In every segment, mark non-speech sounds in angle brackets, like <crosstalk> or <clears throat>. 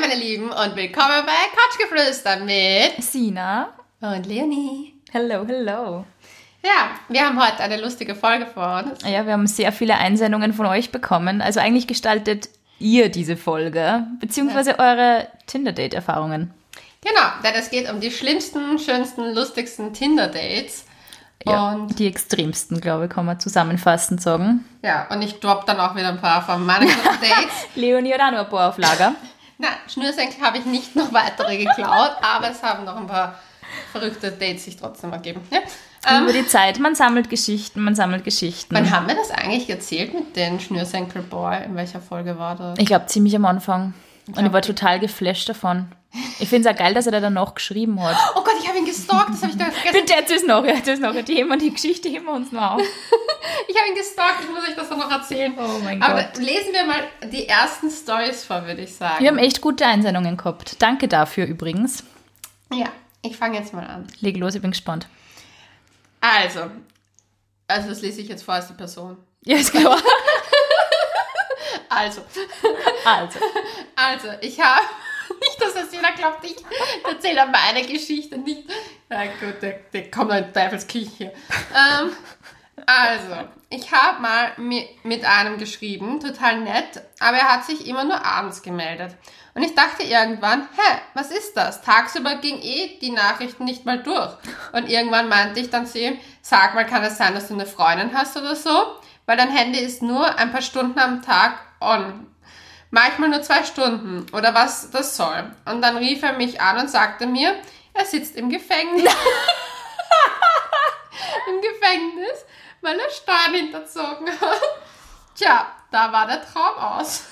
meine Lieben, und willkommen bei Couchgeflüster mit Sina. und Leonie. Hello, hello. Ja, wir haben heute eine lustige Folge vor uns. Ja, wir haben sehr viele Einsendungen von euch bekommen. Also eigentlich gestaltet ihr diese Folge, beziehungsweise eure Tinder-Date-Erfahrungen. Genau, denn es geht um die schlimmsten, schönsten, lustigsten Tinder-Dates. Ja, Und die extremsten, glaube ich, kann man zusammenfassend sagen. ja, und ich drop dann auch wieder ein paar von meinen Dates. <laughs> Leonie hat auch noch ein paar auf Lager. <laughs> Na, Schnürsenkel habe ich nicht noch weitere geklaut, aber es haben noch ein paar verrückte Dates sich trotzdem ergeben. Ja? Ähm, Über die Zeit, man sammelt Geschichten, man sammelt Geschichten. wann haben wir das eigentlich erzählt mit den Schnürsenkel Boy? In welcher Folge war das? Ich glaube, ziemlich am Anfang. Und ich war total geflasht davon. Ich finde es auch geil, dass er da dann noch geschrieben hat. Oh Gott, ich habe ihn gestalkt, das habe ich da <laughs> vergessen. Bitte erzähl es noch, erzähl es noch. Die, Thema, die Geschichte heben wir uns noch auf. <laughs> Ich habe ihn gestalkt, ich muss euch das doch noch erzählen. Oh mein Aber Gott. lesen wir mal die ersten Stories vor, würde ich sagen. Wir haben echt gute Einsendungen gehabt. Danke dafür übrigens. ja, ich fange jetzt mal an. Leg los, ich bin gespannt. Also, also das lese ich jetzt vor als die Person. Ja, ist klar. <laughs> Also, Also, also, ich habe, <laughs> nicht, dass das jeder glaubt, ich erzähle meine Geschichte nicht. Na gut, der, der kommt in Teufelsküche. Ähm, also, ich habe mal mi- mit einem geschrieben, total nett, aber er hat sich immer nur abends gemeldet. Und ich dachte irgendwann, hä, was ist das? Tagsüber ging eh die Nachrichten nicht mal durch. Und irgendwann meinte ich dann zu ihm, sag mal, kann es sein, dass du eine Freundin hast oder so? Weil dein Handy ist nur ein paar Stunden am Tag on. Manchmal nur zwei Stunden oder was das soll. Und dann rief er mich an und sagte mir, er sitzt im Gefängnis. <laughs> Im Gefängnis, weil er Steuern hinterzogen hat. Tja, da war der Traum aus.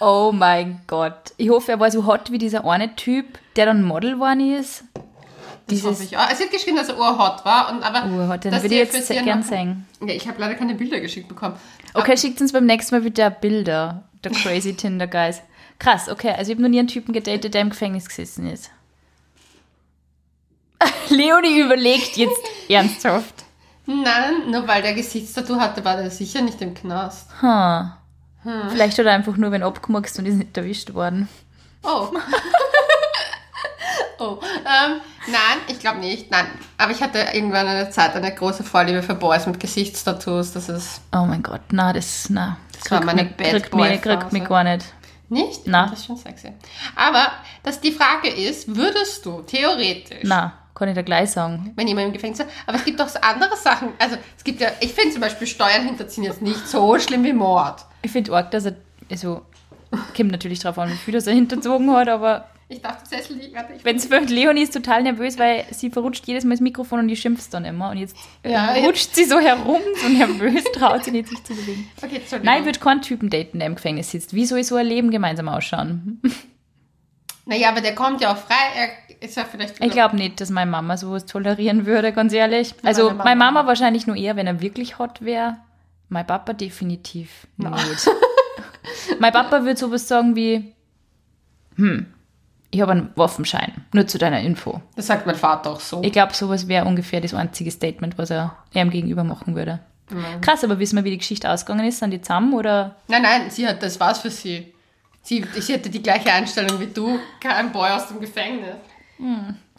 oh mein Gott. Ich hoffe, er war so hot wie dieser eine Typ, der dann Model geworden ist. Das hoffe ich auch. Es wird geschrieben, dass er urhot war. Und aber Urhot, den würde ich jetzt gern sehen. Ja, ich habe leider keine Bilder geschickt bekommen. Okay, schickt uns beim nächsten Mal bitte Bilder. Der crazy Tinder Guys. Krass, okay. Also ich habe noch nie einen Typen gedatet, der im Gefängnis gesessen ist. <laughs> Leonie überlegt jetzt <laughs> ernsthaft. Nein, nur weil der Gesichtstattoo hatte, war der sicher nicht im Knast. Hm. Vielleicht hat er einfach nur wen abgemurkst und ist nicht erwischt worden. Oh. <laughs> oh. Ähm, nein, ich glaube nicht. Nein. Aber ich hatte irgendwann eine Zeit eine große Vorliebe für Boys mit Gesichtstattoos. Das ist Oh mein Gott, na, das, na. Das war kriegt meine mich, Bad kriegt mich, kriegt mich gar nicht. nicht? Na. Das ist schon sexy. Aber dass die Frage ist, würdest du theoretisch, Na, kann ich da gleich sagen. wenn jemand im Gefängnis ist, aber es gibt auch andere Sachen. Also es gibt ja, ich finde zum Beispiel Steuern hinterziehen jetzt nicht so schlimm wie Mord. Ich finde arg, dass er, also, kommt natürlich drauf an, wie viel das er hinterzogen hat, aber Ich darf den Sessel liegen. Warte, ich wenn es für Leonie ist total nervös, weil sie verrutscht jedes Mal das Mikrofon und die schimpft dann immer und jetzt Ja, rutscht sie so herum, so nervös, traut sie nicht, sich zu bewegen. Okay. Nein, ich würde keinen Typen daten, der im Gefängnis sitzt. Wie soll so ein Leben gemeinsam ausschauen? Naja, aber der kommt ja auch frei. Er ist ja vielleicht. Ich glaube nicht, dass meine Mama sowas tolerieren würde, ganz ehrlich. Also, Meine Mama meine Mama wahrscheinlich nur eher, wenn er wirklich hot wäre. Mein Papa definitiv nicht. mein Papa würde sowas sagen wie, hm, ich habe einen Waffenschein, nur zu deiner Info. Das sagt mein Vater auch so. Ich glaube, sowas wäre ungefähr das einzige Statement, was er ihm gegenüber machen würde. Krass, aber wissen wir, wie die Geschichte ausgegangen ist? Sind die zusammen oder? Nein, nein, sie hat, das war's für sie. Sie, sie hatte die gleiche Einstellung wie du, kein Boy aus dem Gefängnis.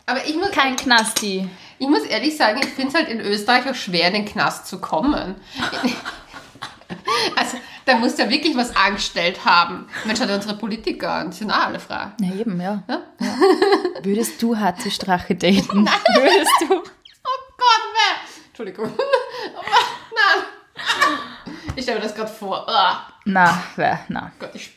Aber ich muss, Kein Knasti. ich muss ehrlich sagen, ich finde es halt in Österreich auch schwer, in den Knast zu kommen. <laughs> Also, da muss ja wirklich was angestellt haben. Mensch, hat unsere Politiker an, die sind auch alle frei. Ja, eben, ja. ja. Würdest du Hatze Strache daten? <laughs> Würdest du? Oh Gott, wer? Entschuldigung. Oh, <laughs> nein. Ich stelle mir das gerade vor. Ah, Na, wer, na. Gott, ich.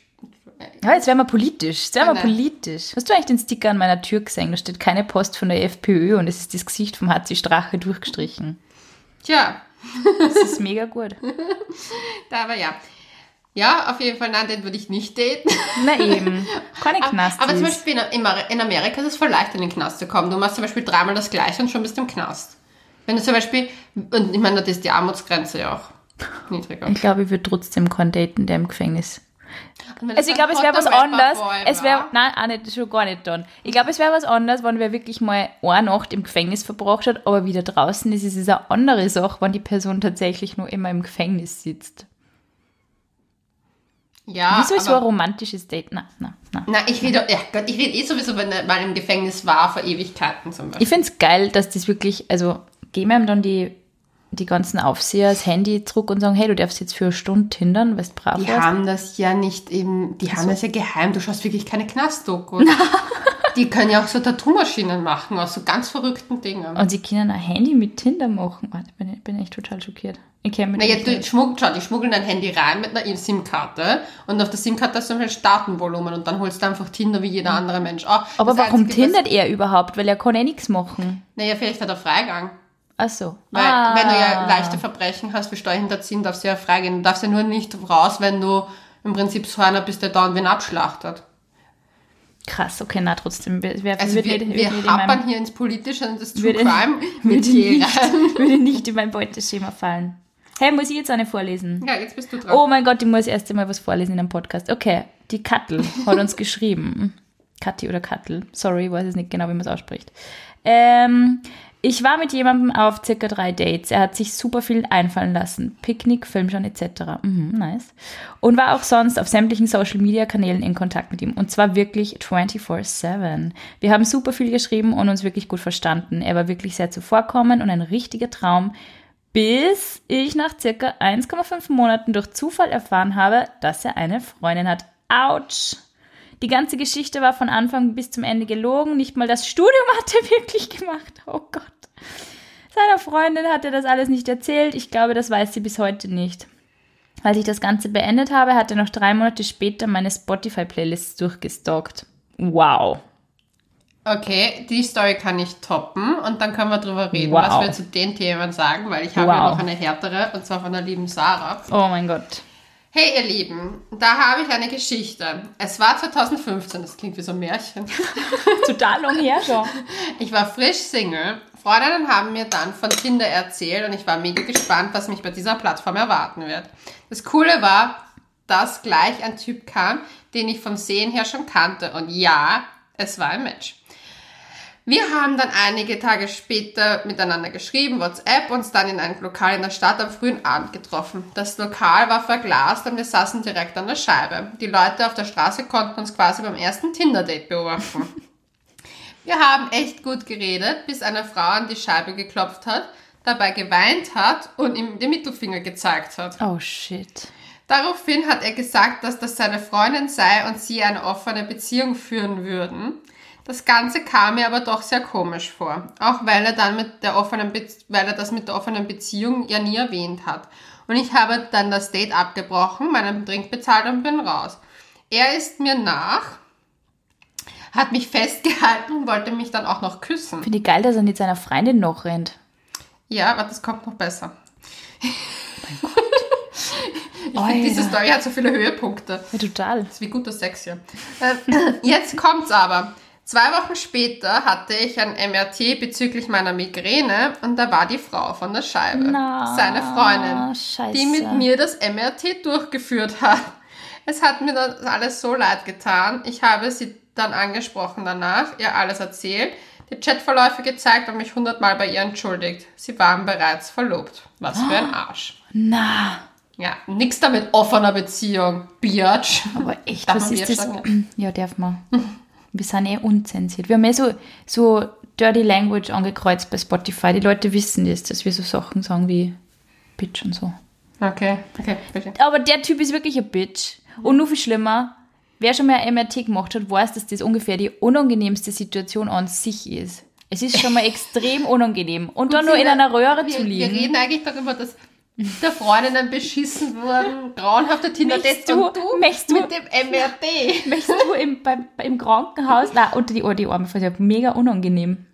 Ja, jetzt werden wir politisch. Jetzt werden wir Nein. politisch. Hast du eigentlich den Sticker an meiner Tür gesehen? Da steht keine Post von der FPÖ und es ist das Gesicht vom Hatzi Strache durchgestrichen. Tja, Das ist mega gut. <laughs> da aber ja. Ja, auf jeden Fall, nein, den würde ich nicht daten. Na eben. Keine <laughs> Knastis. Aber zum Beispiel in, Amerika ist es voll leicht, in den Knast zu kommen. Du machst zum Beispiel dreimal das Gleiche und schon bist du im Knast. Wenn du zum Beispiel, und ich meine, das ist die Armutsgrenze ja auch niedriger. ich glaube, ich würde trotzdem keinen daten, der im Gefängnis. Also ich glaube, es wäre was anderes. Es wäre, nein, auch nicht, schon gar nicht dann. Ich glaube, es wäre was anderes, wenn wer wirklich mal eine Nacht im Gefängnis verbracht hat, aber wieder draußen ist. Es ist eine andere Sache, wenn die Person tatsächlich nur immer im Gefängnis sitzt. Ja, Wieso ist so ein romantisches Date? Na, na, na. na, ich rede, ja Gott, ich rede eh sowieso, wenn mal im Gefängnis war, vor Ewigkeiten zum Beispiel. Ich finde es geil, dass das wirklich, also geben ihm dann die, die ganzen Aufseher das Handy zurück und sagen, hey, du darfst jetzt für eine Stunde hindern, weil du brav Die warst. haben das ja nicht eben, die haben das ja geheim. Du schaust wirklich keine Knastdokus. <laughs> <laughs> die können ja auch so Tattoo-Maschinen machen aus so ganz verrückten Dingen. Und sie können ein Handy mit Tinder machen. Warte, bin, ich- bin echt total schockiert. Ich kenne mich Naja, aus. schmuggel, schau, die schmuggeln dein Handy rein mit einer SIM-Karte und auf der SIM-Karte hast du ein Datenvolumen und dann holst du einfach Tinder wie jeder andere Mensch. Oh, Aber warum Einzige, tindert er überhaupt? Weil er kann eh nichts machen. Naja, vielleicht hat er Freigang. Ach so. Weil Ah. wenn du ja leichte Verbrechen hast, wie Steuerhinterziehen, darfst du ja freigehen. Du darfst ja nur nicht raus, wenn du im Prinzip so einer bist, der da und wen abschlachtet. Krass, okay, na trotzdem. Also wir, wir wird nicht in meinem- happern hier ins Politische und das True würde- Crime <laughs> würde mit nicht, würde nicht in mein Beuteschema fallen. Hey, muss ich jetzt eine vorlesen? Ja, jetzt bist du dran. Oh mein Gott, ich muss erst einmal was vorlesen in einem Podcast. Okay, die Kattel hat uns <laughs> geschrieben. Kathi oder Kattel. Sorry, weiß es nicht genau, wie man es ausspricht. Ähm, ich war mit jemandem auf circa drei Dates. Er hat sich super viel einfallen lassen. Picknick, Filmschauen etc. Mhm, nice. Und war auch sonst auf sämtlichen Social Media Kanälen in Kontakt mit ihm. Und zwar wirklich 24-7. Wir haben super viel geschrieben und uns wirklich gut verstanden. Er war wirklich sehr zuvorkommend und ein richtiger Traum, bis ich nach circa 1,5 Monaten durch Zufall erfahren habe, dass er eine Freundin hat. Autsch! Die ganze Geschichte war von Anfang bis zum Ende gelogen. Nicht mal das Studium <laughs> hat er wirklich gemacht. Oh Gott. Seiner Freundin hat er das alles nicht erzählt. Ich glaube, das weiß sie bis heute nicht. Als ich das Ganze beendet habe, hat er noch drei Monate später meine Spotify-Playlists durchgestalkt. Wow. Okay, die Story kann ich toppen und dann können wir drüber reden, Wow. was wir zu den Themen sagen, weil ich habe ja Wow. noch eine härtere und zwar von der lieben Sarah. Oh mein Gott. Hey ihr Lieben, da habe ich eine Geschichte. Es war 2015, das klingt wie so ein Märchen. <laughs> Total lang her schon. Ich war frisch Single. Freundinnen haben mir dann von Tinder erzählt und ich war mega gespannt, was mich bei dieser Plattform erwarten wird. Das Coole war, dass gleich ein Typ kam, den ich vom Sehen her schon kannte. Und ja, es war ein Match. Wir haben dann einige Tage später miteinander geschrieben, WhatsApp, uns dann in einem Lokal in der Stadt am frühen Abend getroffen. Das Lokal war verglast und wir saßen direkt an der Scheibe. Die Leute auf der Straße konnten uns quasi beim ersten Tinder-Date beobachten. <laughs> Wir haben echt gut geredet, bis eine Frau an die Scheibe geklopft hat, dabei geweint hat und ihm den Mittelfinger gezeigt hat. Oh shit. Daraufhin hat er gesagt, dass das seine Freundin sei und sie eine offene Beziehung führen würden. Das Ganze kam mir aber doch sehr komisch vor, auch weil er dann mit der offenen Be weil er das mit der offenen Beziehung ja nie erwähnt hat. Und ich habe dann das Date abgebrochen, meinen Drink bezahlt und bin raus. Er ist mir nach, hat mich <laughs> festgehalten und wollte mich dann auch noch küssen. Finde ich geil, dass er mit seiner Freundin noch rennt. Ja, aber das kommt noch besser. <laughs> Ich Alter. finde, diese Story hat so viele Höhepunkte. Ja, total. Das ist wie guter Sex hier. Äh, <clears throat> jetzt kommt's aber. Zwei Wochen später hatte ich ein MRT bezüglich meiner Migräne und da war die Frau von der Scheibe. Na, seine Freundin, scheiße. die mit mir das MRT durchgeführt hat. Es hat mir das alles so leid getan. Ich habe sie dann angesprochen danach, ihr alles erzählt, die Chatverläufe gezeigt und mich hundertmal bei ihr entschuldigt. Sie waren bereits verlobt. Was für ein Arsch. Na, Ja, nix damit offener Beziehung, Biatch. aber echt, Darf was ist das? sagen? Ja, darf man. <laughs> Wir sind eh unzensiert. Wir haben eh so, so Dirty Language angekreuzt bei Spotify. Die Leute wissen das, dass wir so Sachen sagen wie Bitch und so. Okay, okay, bitte. Aber der Typ ist wirklich ein Bitch. Und nur viel schlimmer, wer schon mal ein MRT gemacht hat, weiß, dass das ungefähr die unangenehmste Situation an sich ist. Es ist schon mal <laughs> extrem unangenehm. Und dann nur in einer Röhre wir, zu Wir liegen. reden eigentlich darüber, dass der Freundinnen beschissen wurden, grauenhafte tinder Möchtest du- und du möchtest du- mit dem MRT. Möchtest du im, beim, im Krankenhaus, na, unter die, oh, die Arme, ja mega unangenehm.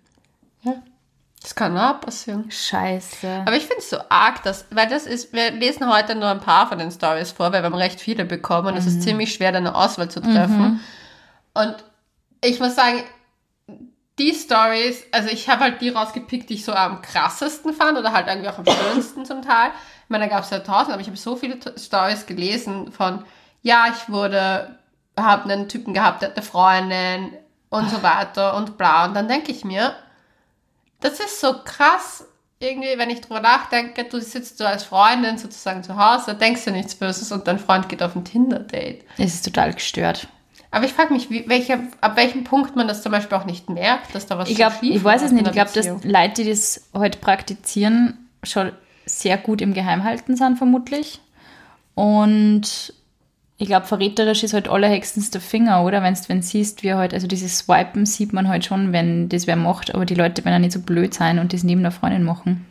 Das kann auch passieren. Scheiße. Aber ich finde es so arg, dass, weil das ist, wir lesen heute nur ein paar von den Stories vor, weil wir haben recht viele bekommen und es ist ziemlich schwer, da eine Auswahl zu treffen. Und ich muss sagen, die Stories, also ich habe halt die rausgepickt, die ich so am krassesten fand oder halt irgendwie auch am schönsten zum Teil. Ich meine, da gab es ja tausend, aber ich habe so viele Stories gelesen von, ja, ich wurde, habe einen Typen gehabt, der hatte Freundin und so weiter und bla. Und dann denke ich mir, das ist so krass. irgendwie, wenn ich drüber nachdenke, du sitzt so als Freundin sozusagen zu Hause, denkst dir nichts Böses und dein Freund geht auf ein Tinder-Date. Es ist total gestört. Aber ich frage mich, wie, welche, ab welchem Punkt man das zum Beispiel auch nicht merkt, dass da was Ich glaube, schief ich weiß es nicht. Ich glaube, dass. Leute, die das heute praktizieren, schon sehr gut im Geheimhalten sind, vermutlich. Und ich glaube, verräterisch ist halt allerhextens der Finger, oder? Wenn du siehst, wie halt, also dieses Swipen sieht man halt schon, wenn das wer macht, aber die Leute werden ja nicht so blöd sein und das neben der Freundin machen.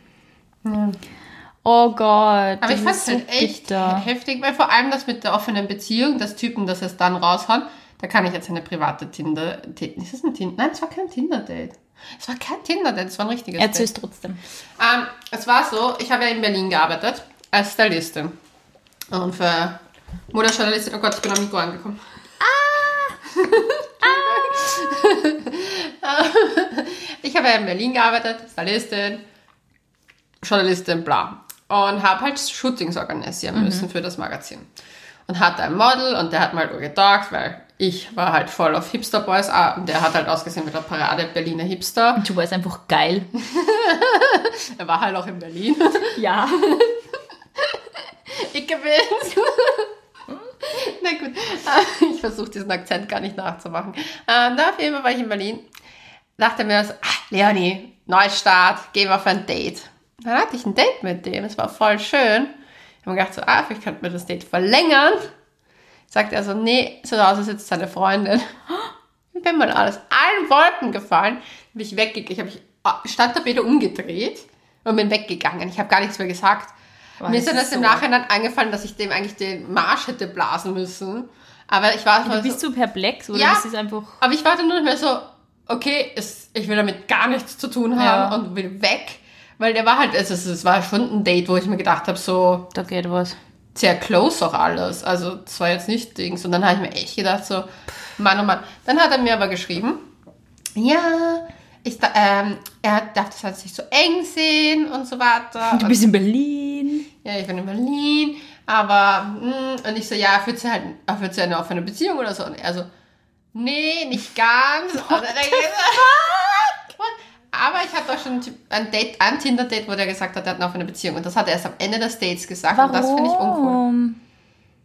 Oh Gott. Aber das ich fand es so halt echt bitter. heftig, weil vor allem das mit der offenen Beziehung, dass Typen das es dann raushauen, da kann ich jetzt eine private Tinder... Ti- Ist das ein Tinder? Nein, es war kein Tinder-Date. Es war kein Tinder-Date, es war ein richtiges Erzähl Date. es trotzdem. Ähm, es war so, ich habe ja in Berlin gearbeitet als Stylistin. Und für Modejournalistin, oh Gott, ich bin am Mikro angekommen. Ah! <laughs> ich habe ja in Berlin gearbeitet, Stylistin, Journalistin, bla. Und habe halt Shootings organisieren müssen für das Magazin. Und hatte ein Model und der hat mal gedacht, weil ich war halt voll auf Hipster Boys ah, und der hat halt ausgesehen wie der Parade Berliner Hipster. Du warst einfach geil. <laughs> Er war halt auch in Berlin. Ja. <laughs> Ich gewinn's. Na gut, <laughs> ich versuche diesen Akzent gar nicht nachzumachen. Ähm, da auf jeden Fall war ich in Berlin. Dachte mir so, ah, Leonie, Neustart, gehen wir auf ein Date. Dann hatte ich ein Date mit dem, es war voll schön. Ich habe mir gedacht, so, ah, vielleicht könnten wir das Date verlängern. Sagt er so, nee, so aus als jetzt seine Freundin. Ich bin mal alles allen Wolken gefallen. Bin ich weggegangen. Ich habe mich ah, stand da wieder umgedreht und bin weggegangen. Ich habe gar nichts mehr gesagt. Boah, Mir das ist dann ist erst im so- Nachhinein eingefallen, dass ich dem eigentlich den Marsch hätte blasen müssen. Aber ich war Du so, bist so perplex, oder? Ja. Das ist einfach. aber ich war dann nur nicht mehr so, okay, es, ich will damit gar nichts zu tun haben Ja. und will weg. Weil der war halt, also es, es war schon ein Date, wo ich mir gedacht habe, so Da geht was. Sehr close auch alles. Also das war jetzt nicht Dings. Und dann habe ich mir echt gedacht, so, Mann, oh Mann. Dann hat er mir aber geschrieben, ja, ich, ähm, er darf das halt nicht so eng sehen und so weiter. Du bist in Berlin. ja, ich bin in Berlin, aber, mh, und ich so, ja, führt sie halt, führt sie eine offene Beziehung oder so? Und er so, nee, nicht ganz. Und dann <laughs> ich aber ich hatte auch schon ein Date, ein Tinder-Date, wo der gesagt hat, er hat eine offene Beziehung. Und das hat er erst am Ende des Dates gesagt. Warum? Und das finde ich uncool.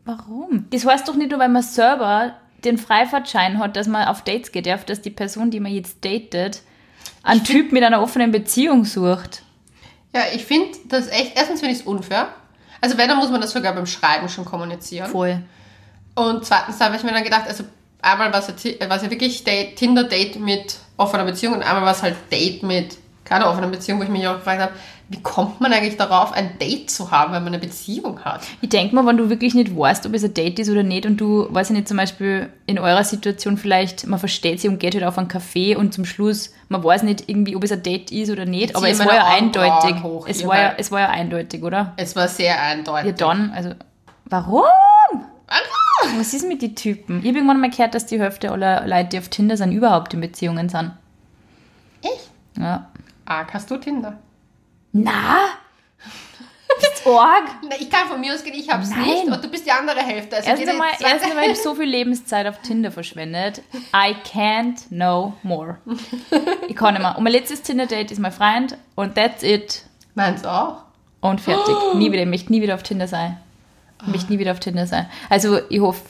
Warum? Das heißt doch nicht nur, weil man selber den Freifahrtschein hat, dass man auf Dates geht, darf, dass die Person, die man jetzt datet, einen Typ mit einer offenen Beziehung sucht. Ja, ich finde das echt, erstens finde ich es unfair. Also wenn, dann muss man das sogar beim Schreiben schon kommunizieren. Voll. Und zweitens habe ich mir dann gedacht, also einmal ja, Ti- war es ja wirklich Date, Tinder-Date mit offener Beziehung und einmal war es halt Date mit keiner offenen Beziehung, wo ich mich auch gefragt habe, wie kommt man eigentlich darauf, ein Date zu haben, wenn man eine Beziehung hat? Ich denke mal, wenn du wirklich nicht weißt, ob es ein Date ist oder nicht und du, weiß ich nicht, zum Beispiel in eurer Situation vielleicht, man versteht sich und geht halt auf einen Café und zum Schluss, man weiß nicht irgendwie, ob es ein Date ist oder nicht, Ich aber es war ja eindeutig. hoch es, war ja, es war ja eindeutig, oder? Es war sehr eindeutig. Ja, dann, also, warum? Warum? Was ist mit den Typen? Ich habe irgendwann mal gehört, dass die Hälfte aller Leute, die auf Tinder sind, überhaupt in Beziehungen sind. Echt? Ja. Arg, hast du Tinder? Na? Bist arg? Ich kann von mir ausgehen, ich hab's Nein. nicht und du bist die andere Hälfte. Also Erst einmal, erst einmal habe ich so viel Lebenszeit auf Tinder verschwendet. I can't know more. Ich kann nicht mehr. Und mein letztes Tinder-Date ist mein Freund und that's it. Meins auch. Und fertig. Nie wieder. Ich möchte nie wieder auf Tinder sein. Ich möchte nie wieder auf Tinder sein. Also ich hoffe,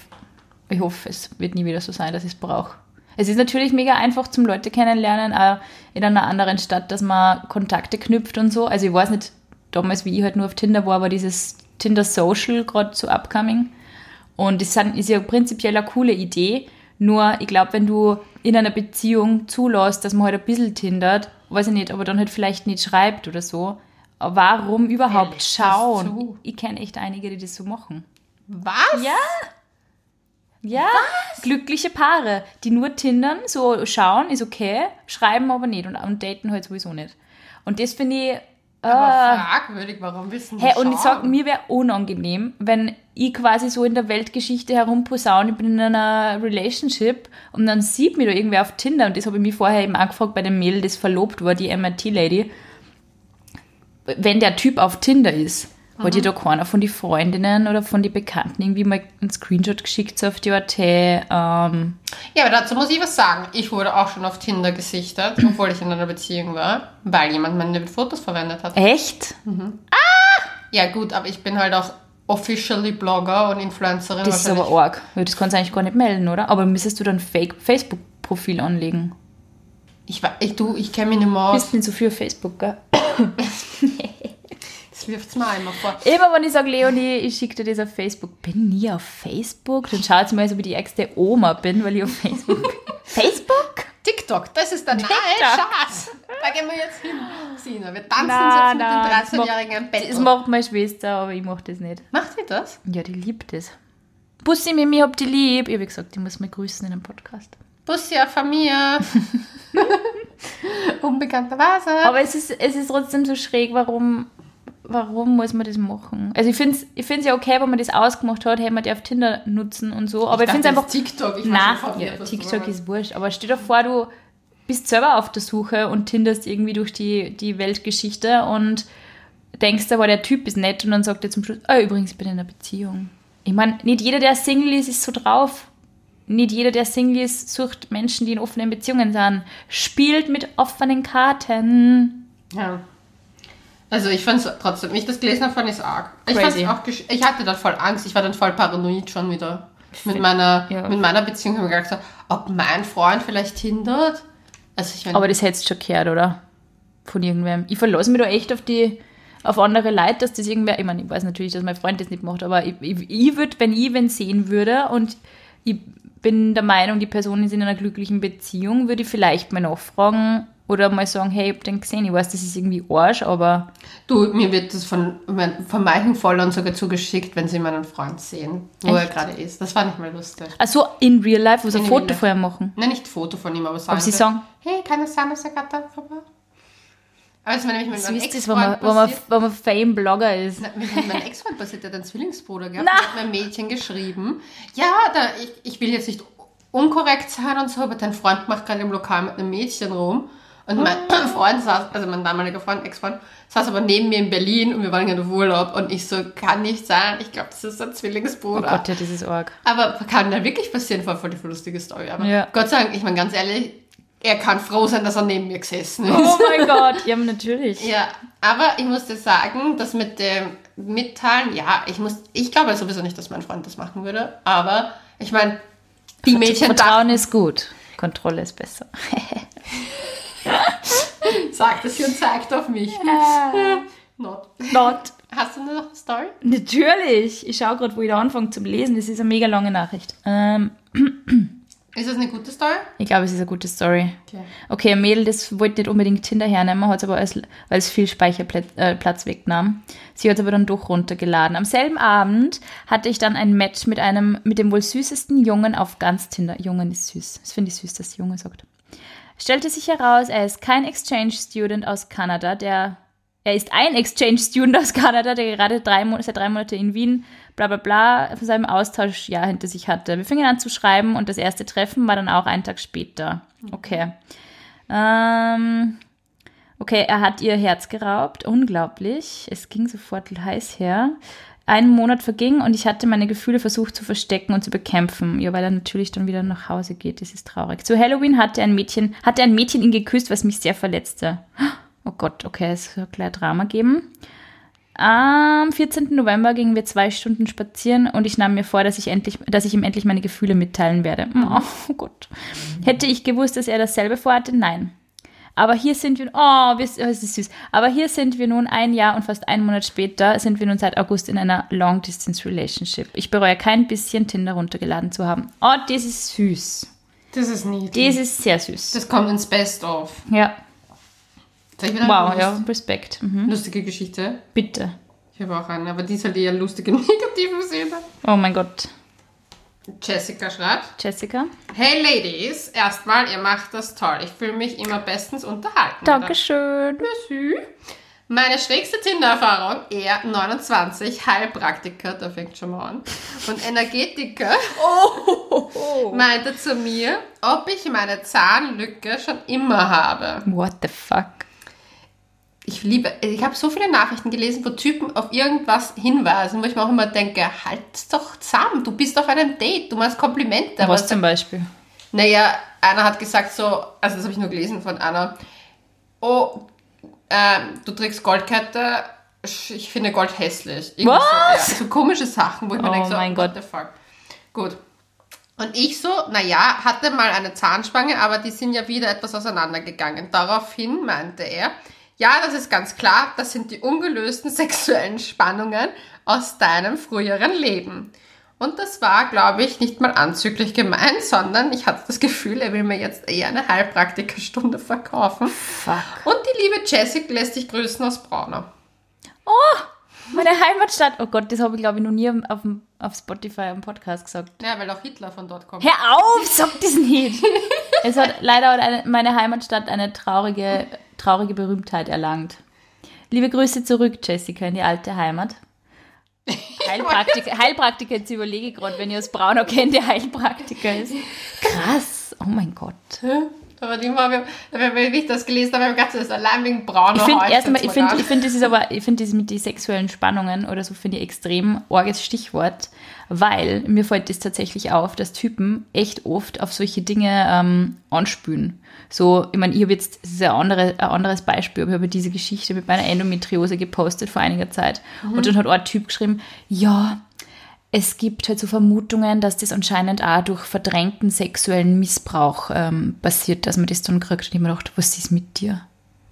ich hoffe, es wird nie wieder so sein, dass ich es brauche. Es ist natürlich mega einfach zum Leute kennenlernen, auch in einer anderen Stadt, dass man Kontakte knüpft und so. Also ich weiß nicht damals, wie ich halt nur auf Tinder war, aber dieses Tinder Social gerade so upcoming. Und das ist ja prinzipiell eine coole Idee. Nur, ich glaube, wenn du in einer Beziehung zulässt, dass man halt ein bisschen tindert, weiß ich nicht, aber dann halt vielleicht nicht schreibt oder so, warum überhaupt das schauen? Ich, ich kenne echt einige, die das so machen. Was? Ja. Ja, glückliche Paare, die nur tindern, so schauen, ist okay, schreiben aber nicht und, und daten halt sowieso nicht. Und das finde ich. Aber Äh, fragwürdig, warum wissen die Hey, und ich sag, schauen? mir wäre unangenehm, wenn ich quasi so in der Weltgeschichte herumposaune, ich bin in einer Relationship und dann sieht mich da irgendwer auf Tinder und das habe ich mich vorher eben angefragt bei dem Mädel, das verlobt war, die MIT-Lady, wenn der Typ auf Tinder ist Hat dir da keiner von den Freundinnen oder von den Bekannten irgendwie mal einen Screenshot geschickt so auf die AT? Ähm, Ja, aber dazu muss ich was sagen. Ich wurde auch schon auf Tinder gesichtet, <clears throat> obwohl ich in einer Beziehung war, weil jemand meine Fotos verwendet hat. echt? Ja, gut, aber ich bin halt auch officially Blogger und Influencerin. Das ist aber arg. Das kannst du eigentlich gar nicht melden, oder? Aber müsstest du dann Fake Facebook-Profil anlegen? ich, ich, du, ich kenne mich nicht mehr aus. Bist nicht so viel auf Facebook, gell? Das wirft es mir einmal vor. Immer wenn ich sage, Leonie, ich schicke dir das auf Facebook, bin nie auf Facebook, dann schaut mal, als ob ich die ärgste Oma bin, weil ich auf Facebook bin. <laughs> Facebook? TikTok, das ist der TikTok. Schatz. Da gehen wir jetzt hin. Sina, wir tanzen Na, jetzt mit das dem macht- 13-jährigen im Bett. Das macht meine Schwester, aber ich mache das nicht. Macht sie das? Ja, die liebt es. Bussi, Mimi, hab die lieb. Ich habe gesagt, die muss mich grüßen in einem Podcast. Bussi auf von mir. <laughs> <laughs> Unbekannterweise. Aber es ist, es ist trotzdem so schräg, warum, warum muss man das machen? Also ich finde es ich find's ja okay, wenn man das ausgemacht hat, hey, man die auf Tinder nutzen und so. Aber ich, finde es einfach... TikTok. Ich Nein, ja, TikTok ist wurscht. Aber stell dir vor, du bist selber auf der Suche und tinderst irgendwie durch die, die Weltgeschichte und denkst aber, der Typ ist nett und dann sagt er zum Schluss, ah, übrigens, ich bin in einer Beziehung. Ich meine, nicht jeder, der Single ist, ist so drauf. Nicht jeder, der Single ist, sucht Menschen, die in offenen Beziehungen sind. Spielt mit offenen Karten. Ja. Also ich fand es trotzdem, wie ich das gelesen habe, fand ich es arg. Ich, Crazy. auch gesch- ich hatte dann voll Angst, ich war dann voll paranoid schon wieder. Mit meiner, Ja. mit meiner Beziehung habe ich gedacht, so, ob mein Freund vielleicht hindert. Also ich meine, Aber das hättest du schon gehört, oder? Von irgendwem. Ich verlasse mich da echt auf die auf andere Leute, dass das irgendwer, ich meine, ich weiß natürlich, dass mein Freund das nicht macht, aber ich, ich, ich würde, wenn ich wen sehen würde und ich bin der Meinung, die Person ist in einer glücklichen Beziehung, würde ich vielleicht mal nachfragen oder mal sagen, hey, ich hab den gesehen, ich weiß, das ist irgendwie Arsch, aber du, mir wird das von, von manchen Followern sogar zugeschickt, wenn sie meinen Freund sehen, wo er Echt? gerade ist. Das fand ich mal lustig. also in real life, wo sie ein In Foto life. vorher machen. Nein, nicht Foto von ihm, aber sagen. sie sagen- hey, kann es sein, dass er gerade da vorbei? Aber es ist mir nämlich mit meinem ist das, wenn man, Ex-Freund wenn man, passiert. Fame-Blogger ist. Na, mit meinem Ex-Freund passiert, der hat einen Zwillingsbruder gehabt. Na. Da hat mir ein Mädchen geschrieben. Ja, da, ich, ich will jetzt nicht unkorrekt sein und so, aber dein Freund macht gerade im Lokal mit einem Mädchen rum. Und mein <clears throat> Freund saß, also mein damaliger Freund, Ex-Freund, saß aber neben mir in Berlin und wir waren gerade auf Urlaub. Und ich so, kann nicht sein. Ich glaube, das ist ein Oh Zwillingsbruder. Gott, ja, das ist arg. Aber kann ja wirklich passieren, voll, voll die lustige Story. Aber Ja. Gott sei Dank, ich meine ganz ehrlich, er kann froh sein, dass er neben mir gesessen ist. Oh mein <laughs> Gott, ja, natürlich. Ja, aber ich musste sagen, das mit dem Mitteilen, ja, ich muss, ich glaube sowieso nicht, dass mein Freund das machen würde, aber ich meine, die Mädchen Vertrauen ist gut, Kontrolle ist besser. <laughs> sagt es hier und zeigt auf mich. <laughs> Not. Not. Hast du noch eine Story? Natürlich. Ich schaue gerade, wo ich da anfange zum Lesen. Das ist eine mega lange Nachricht. Ähm, <clears throat> Ist das eine gute Story? ich glaube, es ist eine gute Story. Okay. Okay, ein Mädel, das wollte nicht unbedingt Tinder hernehmen, hat es aber, als, weil es viel Speicherplatz äh, Platz wegnahm. Sie hat es aber dann doch runtergeladen. Am selben Abend hatte ich dann ein Match mit einem, mit dem wohl süßesten Jungen auf ganz Tinder. Jungen ist süß. Das finde ich süß, dass Junge sagt. Stellte sich heraus, er ist kein Exchange-Student aus Kanada, der er ist ein Exchange-Student aus Kanada, der gerade drei Monate, seit drei Monate in Wien, bla bla bla, von seinem Austauschjahr hinter sich hatte. Wir fingen an zu schreiben und das erste Treffen war dann auch einen Tag später. Okay. Ähm, okay, er hat ihr Herz geraubt. Unglaublich. Es ging sofort heiß her. Ein Monat verging und ich hatte meine Gefühle versucht zu verstecken und zu bekämpfen. Ja, weil er natürlich dann wieder nach Hause geht. Das ist traurig. Zu Halloween hatte ein Mädchen, hatte ein Mädchen ihn geküsst, was mich sehr verletzte. Oh Gott, okay, es soll gleich Drama geben. Am 14. November gingen wir zwei Stunden spazieren und ich nahm mir vor, dass ich, endlich, dass ich ihm endlich meine Gefühle mitteilen werde. Oh <laughs> Gott. Hätte ich gewusst, dass er dasselbe vorhatte? Nein. Aber hier sind wir, oh, wir- oh, es ist süß. Aber hier sind wir nun ein Jahr und fast einen Monat später sind wir nun seit August in einer Long-Distance-Relationship. Ich bereue kein bisschen Tinder runtergeladen zu haben. Oh, das ist süß. Das ist niedlich. Das ist sehr süß. Das kommt ins Best-of. Ja. Wow, eine ja, lust- Respekt. Mhm. lustige Geschichte? Bitte. Ich habe auch eine, aber die ist halt eher lustig im <laughs> negativen Sinne. Oh mein Gott. Jessica schreibt, Jessica? Hey Ladies, erstmal, ihr macht das toll. Ich fühle mich immer bestens unterhalten. Dankeschön. Merci. Meine schrägste Tinder-Erfahrung, er 29, Heilpraktiker, da fängt schon mal an, und Energetiker, <laughs> meinte zu mir, ob ich meine Zahnlücke schon immer habe. What the fuck? Ich liebe, ich habe so viele Nachrichten gelesen, wo Typen auf irgendwas hinweisen, wo ich mir auch immer denke, halt doch zusammen, du bist auf einem Date, du machst Komplimente. Was zum Beispiel? Naja, einer hat gesagt so, also das habe ich nur gelesen von einer, oh, ähm, du trägst Goldkette, ich finde Gold hässlich. Irgendwie Was? So, ja, so komische Sachen, wo ich mir Oh denke, so, mein what Gott. the fuck. Gut. Und ich so, naja, hatte mal eine Zahnspange, aber die sind ja wieder etwas auseinandergegangen. Daraufhin meinte er, ja, das ist ganz klar, das sind die ungelösten <laughs> sexuellen Spannungen aus deinem früheren Leben. Und das war, glaube ich, nicht mal anzüglich gemeint, sondern ich hatte das Gefühl, er will mir jetzt eher eine Heilpraktikerstunde verkaufen. Fuck. Und die liebe Jessica lässt dich grüßen aus Braunau. Meine Heimatstadt. Oh Gott, das habe ich glaube ich noch nie auf, auf Spotify im Podcast gesagt. Ja, weil auch Hitler von dort kommt. Hör auf, sag das nicht. <laughs> es hat leider meine Heimatstadt eine traurige, traurige Berühmtheit erlangt. Liebe Grüße zurück, Jessica, in die alte Heimat. Heilpraktiker, <laughs> Heilpraktiker, jetzt überlege ich gerade, wenn ihr aus Braunau kennt, der Heilpraktiker ist. <laughs> Krass, oh mein Gott. Aber die war, wenn ich das gelesen habe, habe ich gedacht, das allein wegen Braunau. Ich finde erstmal, ich mal finde, ich finde, das ist aber, ich finde das mit den sexuellen Spannungen oder so finde ich extrem arges Stichwort, weil mir fällt das tatsächlich auf, dass Typen echt oft auf solche Dinge ähm, anspülen. So, ich meine, ich habe jetzt, das ist ein, andere, ein anderes Beispiel, aber ich habe diese Geschichte mit meiner Endometriose gepostet vor einiger Zeit. Und dann hat ein Typ geschrieben, ja, es gibt halt so Vermutungen, dass das anscheinend auch durch verdrängten sexuellen Missbrauch ähm, passiert, dass man das dann kriegt. Und ich mir gedacht, was ist mit dir?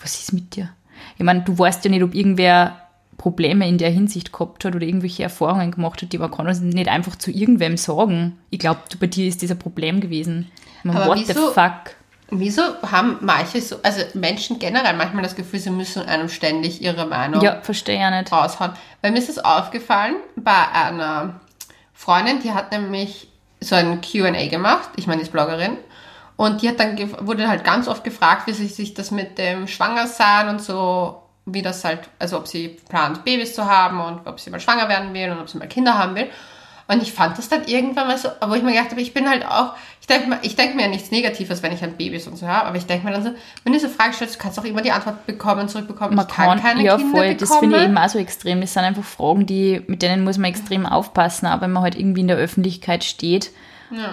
Was ist mit dir? Ich meine, du weißt ja nicht, ob irgendwer Probleme in der Hinsicht gehabt hat oder irgendwelche Erfahrungen gemacht hat, die man kann das nicht einfach zu irgendwem sagen. Ich glaube, bei dir ist das ein Problem gewesen. Ich meine, Aber what the wieso- fuck? Wieso haben manche so, also Menschen generell manchmal das Gefühl, sie müssen einem ständig ihre Meinung Ja, verstehe ja nicht. raushauen? Weil mir ist es aufgefallen bei einer Freundin, die hat nämlich so ein Q&A gemacht, ich meine, die ist Bloggerin, und die hat dann wurde halt ganz oft gefragt, wie sich, sich das mit dem Schwangersein und so, wie das halt, also ob sie plant, Babys zu haben und ob sie mal schwanger werden will und ob sie mal Kinder haben will. Und ich fand das dann irgendwann mal so, wo ich mir gedacht habe, ich bin halt auch, ich denke mir, denk mir ja nichts Negatives, wenn ich an Babys und so habe, aber ich denke mir dann so, wenn du so Fragen stellst, du kannst auch immer die Antwort bekommen, zurückbekommen, Man ich kann, kann, keine ja Kinder voll, das finde ich bekommen. eben auch so extrem. Das sind einfach Fragen, die, mit denen muss man extrem aufpassen, auch wenn man halt irgendwie in der Öffentlichkeit steht.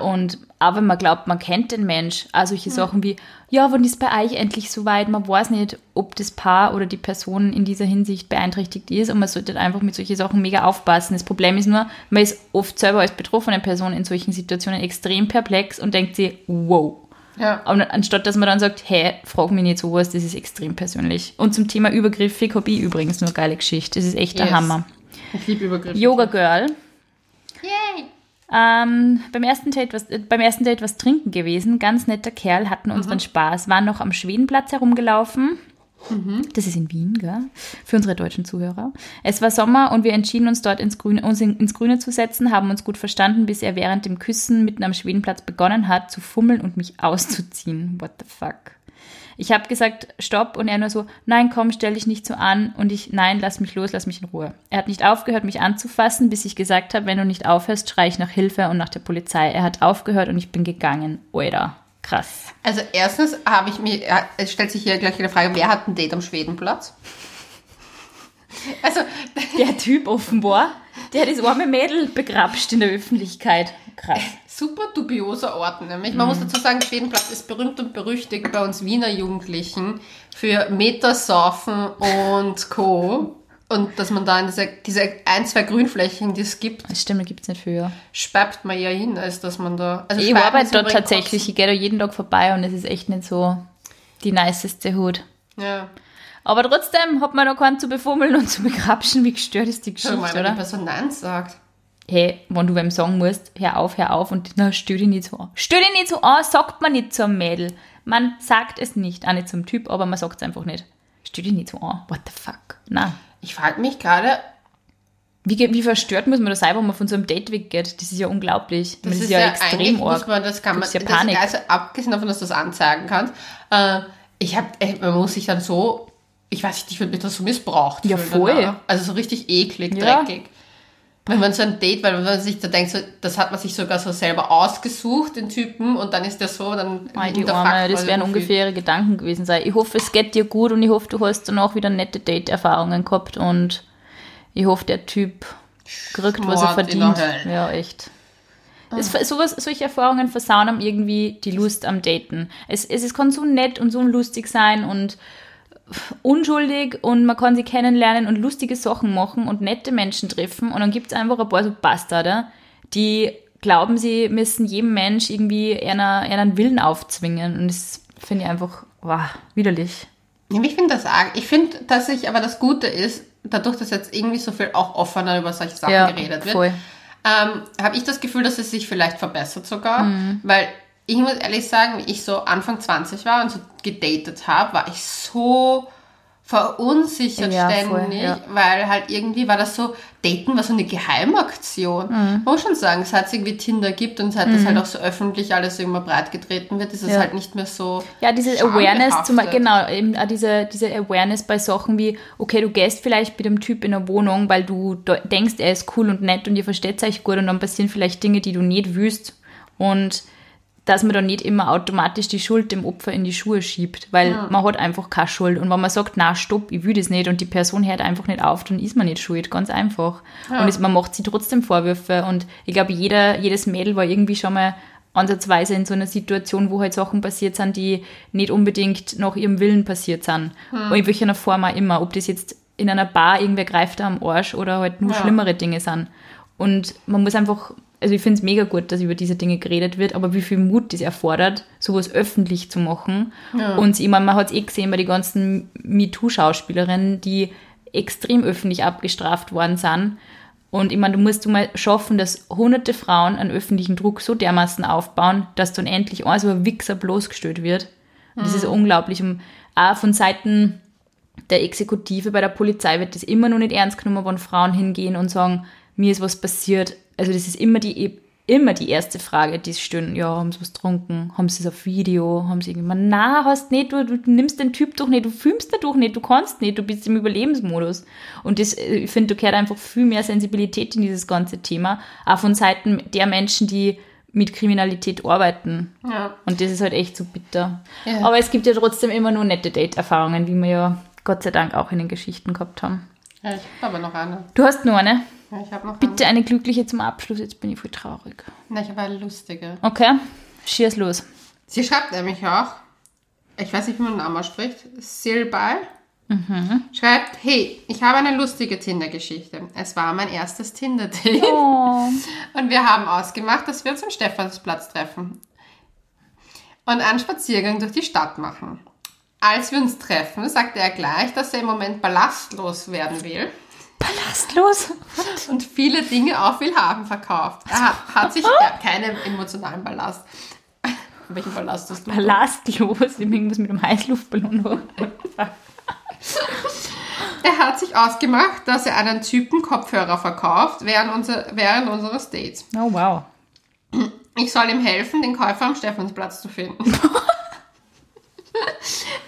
Und auch wenn man glaubt, man kennt den Mensch, auch solche Sachen wie, ja, wann ist bei euch endlich soweit? Man weiß nicht, ob das Paar oder die Person in dieser Hinsicht beeinträchtigt ist und man sollte einfach mit solchen Sachen mega aufpassen. Das Problem ist nur, man ist oft selber als betroffene Person in solchen Situationen extrem perplex und denkt sich, wow, Ja. und anstatt dass man dann sagt, hey, frag mich nicht sowas, das ist extrem persönlich. Und zum Thema übergriffig habe ich übrigens nur eine geile Geschichte. Das ist echt der Yes. Hammer. Ich liebe Übergriffe. Yoga Girl. Ähm, beim, ersten Date was, äh, beim ersten Date was trinken gewesen. Ganz netter Kerl, hatten unseren Spaß. Waren noch am Schwedenplatz herumgelaufen. Das ist in Wien, gell? Für unsere deutschen Zuhörer. Es war Sommer und wir entschieden uns dort ins Grüne, uns in, ins Grüne zu setzen, haben uns gut verstanden, bis er während dem Küssen mitten am Schwedenplatz begonnen hat zu fummeln und mich <laughs> auszuziehen. What the fuck? Ich habe gesagt, stopp, und er nur so, nein, komm, stell dich nicht so an. Und ich, nein, lass mich los, lass mich in Ruhe. Er hat nicht aufgehört, mich anzufassen, bis ich gesagt habe, wenn du nicht aufhörst, schrei ich nach Hilfe und nach der Polizei. Er hat aufgehört und ich bin gegangen. Oida, krass. Also erstens habe ich mir, es stellt sich hier gleich die Frage, wer hat ein Date am Schwedenplatz? Also, Der Typ offenbar, der hat das arme Mädel begrapscht in der Öffentlichkeit. Krass. super dubioser Ort nämlich. Man muss dazu sagen, Schwedenplatz ist berühmt und berüchtigt bei uns Wiener Jugendlichen für Metersurfen und Co. Und dass man da in diese, diese ein, zwei Grünflächen, die es gibt, Das stimmt, gibt es nicht für. speibt man ja hin, als dass man da... Also Ich arbeite dort tatsächlich, ich gehe da jeden Tag vorbei und es ist echt nicht so die niceste Hut. Ja. Aber trotzdem hat man da keinen zu befummeln und zu begrapschen. Wie gestört ist die Schau Geschichte, mal, wenn die oder? Person Nein sagt. Hey, wenn du wem sagen musst, hör auf, hör auf und na, stell dich nicht so an. Stell dich nicht so an, sagt man nicht zum Mädel. Man sagt es nicht, auch nicht zum Typ, aber man sagt es einfach nicht. Stell dich nicht so an. What the fuck? Na. Ich frage mich gerade, Wie, wie verstört muss man da sein, wenn man von so einem Date weggeht? Das ist ja unglaublich. Das, das ist ja, eigentlich, extrem muss arg. man, das kann man, ja das, Panik. also abgesehen davon, dass du das anzeigen kannst, äh, ich hab, ey, man muss sich dann so, ich weiß nicht, ich würde mich das so missbraucht Ja, voll. danach. Also so richtig eklig, Ja. dreckig. Wenn man so ein Date, weil man sich da denkt, so, das hat man sich sogar so selber ausgesucht, den Typen, und dann ist der so, dann Mei, die Arme, das viel. ungefähre Gedanken gewesen sein. Ich hoffe, es geht dir gut und ich hoffe, du hast dann auch wieder nette Date-Erfahrungen gehabt und ich hoffe, der Typ kriegt, was er verdient. Ja, echt. Das, sowas, solche Erfahrungen versauen einem irgendwie die Lust am Daten. Es, es, es kann so nett und so lustig sein und unschuldig und man kann sie kennenlernen und lustige Sachen machen und nette Menschen treffen und dann gibt es einfach ein paar so Bastarde, die glauben, sie müssen jedem Mensch irgendwie einer, einen Willen aufzwingen und das finde ich einfach wow, widerlich. Ich finde das arg. Ich finde, dass ich, aber das Gute ist, dadurch, dass jetzt irgendwie so viel auch offener über solche Sachen Ja, geredet wird, voll. Ähm, habe ich das Gefühl, dass es sich vielleicht verbessert sogar. Mhm. Weil ich muss ehrlich sagen, wie ich so Anfang 20 war und so gedatet habe, war ich so verunsichert Ja, voll, ständig, ja. weil halt irgendwie war das so, Daten war so eine Geheimaktion. Mhm. Man muss schon sagen, seit es irgendwie Tinder gibt und seit das halt auch so öffentlich alles immer breit getreten wird, ist es Ja. halt nicht mehr so Ja, diese Awareness, zum, genau, eben auch diese, diese Awareness bei Sachen wie, okay, du gehst vielleicht mit dem Typ in eine Wohnung, weil du de- denkst, er ist cool und nett und ihr versteht euch gut und dann passieren vielleicht Dinge, die du nicht willst und dass man dann nicht immer automatisch die Schuld dem Opfer in die Schuhe schiebt, weil man hat einfach keine Schuld und wenn man sagt, na stopp, ich will das nicht und die Person hört einfach nicht auf, dann ist man nicht schuld, ganz einfach. Und es, man macht sie trotzdem Vorwürfe und ich glaube, jeder, jedes Mädel war irgendwie schon mal ansatzweise in so einer Situation, wo halt Sachen passiert sind, die nicht unbedingt nach ihrem Willen passiert sind. Und in welcher Form auch immer. Ob das jetzt in einer Bar irgendwer greift am Arsch oder halt nur Ja. schlimmere Dinge sind. Und man muss einfach, also ich finde es mega gut, dass über diese Dinge geredet wird, aber wie viel Mut das erfordert, sowas öffentlich zu machen. Und ich meine, man hat es eh gesehen bei den ganzen MeToo-Schauspielerinnen, die extrem öffentlich abgestraft worden sind. Und ich meine, du musst du mal schaffen, dass hunderte Frauen einen öffentlichen Druck so dermaßen aufbauen, dass dann endlich ein so ein Wichser bloßgestellt wird. Und das ist unglaublich. Und auch von Seiten der Exekutive bei der Polizei wird das immer noch nicht ernst genommen, wenn Frauen hingehen und sagen, mir ist was passiert. Also das ist immer die immer die erste Frage, die sie stellen. Ja, haben sie was getrunken? Haben sie es auf Video? Haben sie irgendwann, na, hast nicht, du, du nimmst den Typ doch nicht, du filmst den doch nicht, du kannst nicht, du bist im Überlebensmodus. Und das, äh, ich finde, da gehört einfach viel mehr Sensibilität in dieses ganze Thema, auch von Seiten der Menschen, die mit Kriminalität arbeiten. Ja. Und das ist halt echt so bitter. Ja. Aber es gibt ja trotzdem immer nur nette Date-Erfahrungen, wie wir ja Gott sei Dank auch in den Geschichten gehabt haben. Ja, ich habe aber noch eine. Du hast nur eine. Bitte eine glückliche zum Abschluss, jetzt bin ich voll traurig. Nein, ich habe eine lustige. Okay, schieß los. Sie schreibt nämlich auch, ich weiß nicht, wie man den Namen ausspricht, Silbal. Schreibt, hey, ich habe eine lustige Tinder-Geschichte. Es war mein erstes Tinder-Date. Oh. <laughs> Und wir haben ausgemacht, dass wir uns am Stephansplatz treffen und einen Spaziergang durch die Stadt machen. Als wir uns treffen, sagte er gleich, dass er im Moment ballastlos werden will Ballastlos? und viele Dinge auf Willhaben verkauft. Er ha- hat sich ja, keinen emotionalen Ballast. Welchen Ballast hast du? Ballastlos? Irgendwas mit einem Heißluftballon. Er hat sich ausgemacht, dass er einen Typen Kopfhörer verkauft während, unser, während unseres Dates. Oh, wow. Ich soll ihm helfen, den Käufer am Stephansplatz zu finden. <laughs>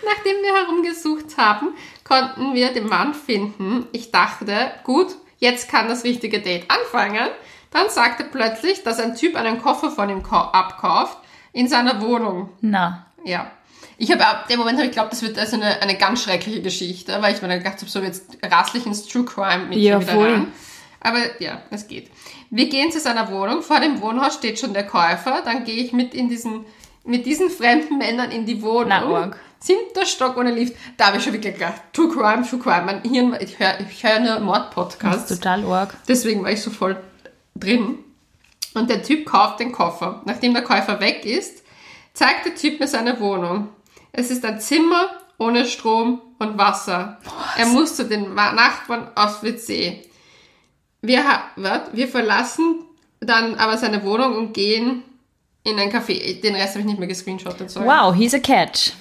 Nachdem wir herumgesucht haben, konnten wir den Mann finden. Ich dachte, gut, jetzt kann das richtige Date anfangen. Dann sagte plötzlich, dass ein Typ einen Koffer von ihm kau- abkauft in seiner Wohnung. Na, Ja. Ich habe ab dem Moment habe ich geglaubt, das wird also eine, eine ganz schreckliche Geschichte, weil ich mir dann gedacht habe, so jetzt rasslich ins True Crime mit Ja, wieder voll. rein. Aber ja, es geht. Wir gehen zu seiner Wohnung. Vor dem Wohnhaus steht schon der Käufer. Dann gehe ich mit in diesen, mit diesen fremden Männern in die Wohnung. Na, arg. Siebter Stock ohne Lift. Da habe ich schon wirklich gedacht, True Crime, True Crime. Mein Hirn, ich höre ich hör nur Mordpodcasts. total arg. Deswegen war ich so voll drin. Und der Typ kauft den Koffer. Nachdem der Käufer weg ist, zeigt der Typ mir seine Wohnung. Es ist ein Zimmer ohne Strom und Wasser. Er muss zu den Nachbarn aufs WC. Wir, wir verlassen dann aber seine Wohnung und gehen in ein Café. Den Rest habe ich nicht mehr gescreenshottet. Sorry. Wow, he's a catch.